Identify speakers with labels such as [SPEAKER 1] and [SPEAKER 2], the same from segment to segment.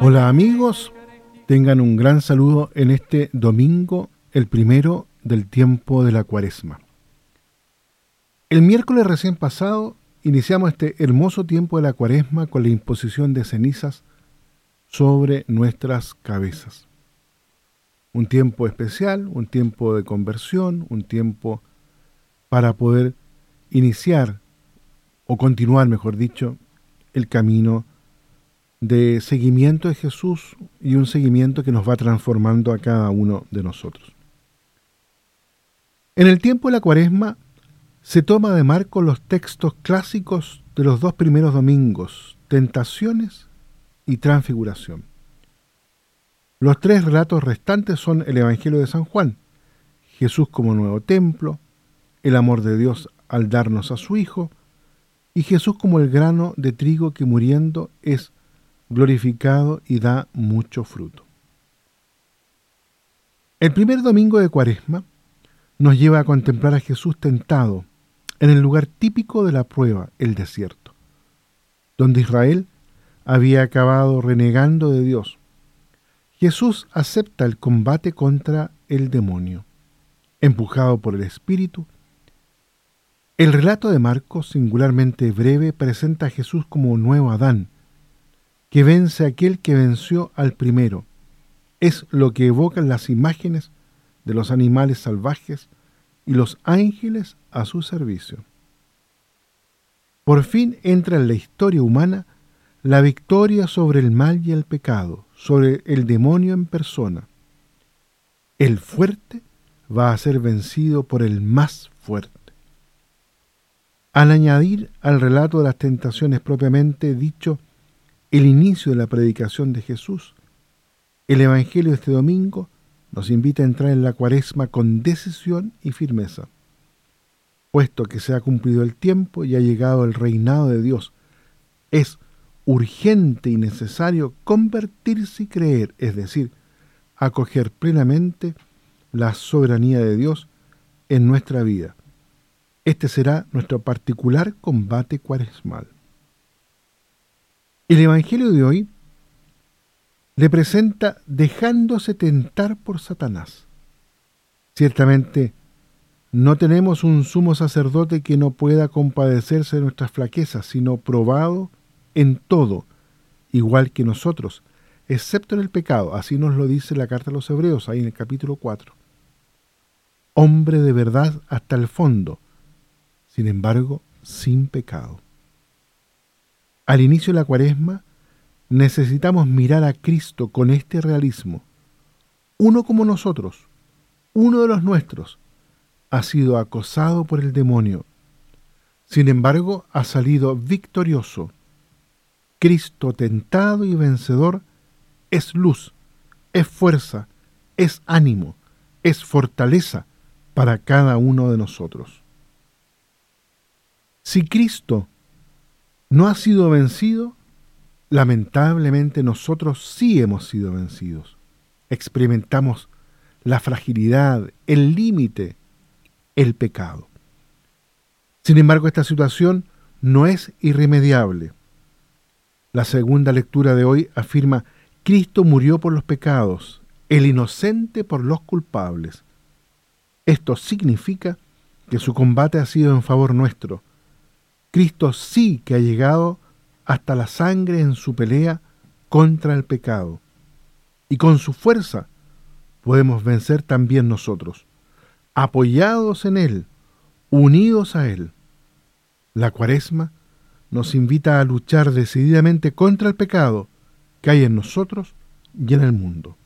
[SPEAKER 1] Hola amigos, tengan un gran saludo en este domingo, el primero del tiempo de la cuaresma. El miércoles recién pasado iniciamos este hermoso tiempo de la cuaresma con la imposición de cenizas sobre nuestras cabezas. Un tiempo especial, un tiempo de conversión, un tiempo para poder iniciar o continuar, mejor dicho, el camino de seguimiento de Jesús y un seguimiento que nos va transformando a cada uno de nosotros. En el tiempo de la cuaresma se toma de marco los textos clásicos de los dos primeros domingos, tentaciones y transfiguración. Los tres relatos restantes son el Evangelio de San Juan, Jesús como nuevo templo, el amor de Dios al darnos a su Hijo, y Jesús como el grano de trigo que muriendo es glorificado y da mucho fruto. El primer domingo de Cuaresma nos lleva a contemplar a Jesús tentado en el lugar típico de la prueba, el desierto, donde Israel había acabado renegando de Dios. Jesús acepta el combate contra el demonio, empujado por el Espíritu. El relato de Marcos, singularmente breve, presenta a Jesús como nuevo Adán, que vence a aquel que venció al primero. Es lo que evocan las imágenes de los animales salvajes y los ángeles a su servicio. Por fin entra en la historia humana la victoria sobre el mal y el pecado, sobre el demonio en persona. El fuerte va a ser vencido por el más fuerte. Al añadir al relato de las tentaciones propiamente dicho el inicio de la predicación de Jesús, el Evangelio de este domingo nos invita a entrar en la cuaresma con decisión y firmeza. Puesto que se ha cumplido el tiempo y ha llegado el reinado de Dios, es urgente y necesario convertirse y creer, es decir, acoger plenamente la soberanía de Dios en nuestra vida. Este será nuestro particular combate cuaresmal. El Evangelio de hoy le presenta dejándose tentar por Satanás. Ciertamente, no tenemos un sumo sacerdote que no pueda compadecerse de nuestras flaquezas, sino probado en todo, igual que nosotros, excepto en el pecado. Así nos lo dice la carta a los Hebreos, ahí en el capítulo 4. Hombre de verdad hasta el fondo, sin embargo, sin pecado. Al inicio de la cuaresma, necesitamos mirar a Cristo con este realismo. Uno como nosotros, uno de los nuestros, ha sido acosado por el demonio. Sin embargo, ha salido victorioso. Cristo tentado y vencedor es luz, es fuerza, es ánimo, es fortaleza para cada uno de nosotros. Si Cristo no ha sido vencido, lamentablemente nosotros sí hemos sido vencidos. Experimentamos la fragilidad, el límite, el pecado. Sin embargo, esta situación no es irremediable. La segunda lectura de hoy afirma, Cristo murió por los pecados, el inocente por los culpables. Esto significa que su combate ha sido en favor nuestro. Cristo sí que ha llegado hasta la sangre en su pelea contra el pecado. Y con su fuerza podemos vencer también nosotros, apoyados en Él, unidos a Él. La cuaresma nos invita a luchar decididamente contra el pecado que hay en nosotros y en el mundo.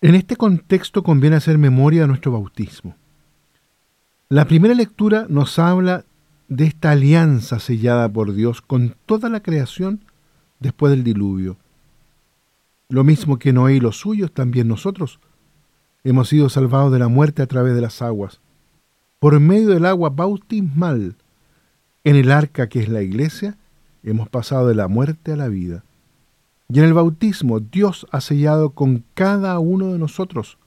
[SPEAKER 1] En este contexto conviene hacer memoria de nuestro bautismo. La primera lectura nos habla de esta alianza sellada por Dios con toda la creación después del diluvio. Lo mismo que Noé y los suyos, también nosotros hemos sido salvados de la muerte a través de las aguas, por medio del agua bautismal. En el arca que es la iglesia, hemos pasado de la muerte a la vida. Y en el bautismo Dios ha sellado con cada uno de nosotros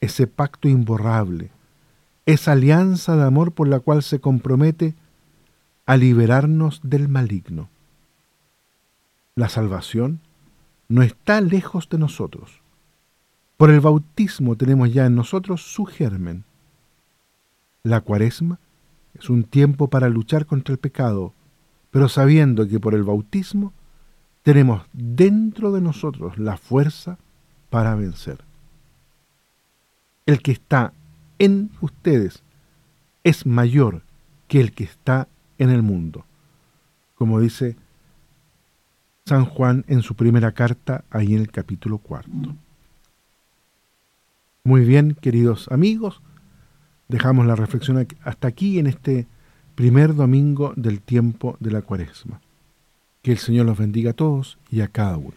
[SPEAKER 1] ese pacto imborrable, esa alianza de amor por la cual se compromete a liberarnos del maligno. La salvación no está lejos de nosotros. Por el bautismo tenemos ya en nosotros su germen. La cuaresma es un tiempo para luchar contra el pecado, pero sabiendo que por el bautismo tenemos dentro de nosotros la fuerza para vencer. El que está en ustedes es mayor que el que está en el mundo, como dice San Juan en su primera carta, ahí en el capítulo cuarto. Muy bien, queridos amigos, Dejamos la reflexión hasta aquí en este primer domingo del tiempo de la cuaresma. Que el Señor los bendiga a todos y a cada uno.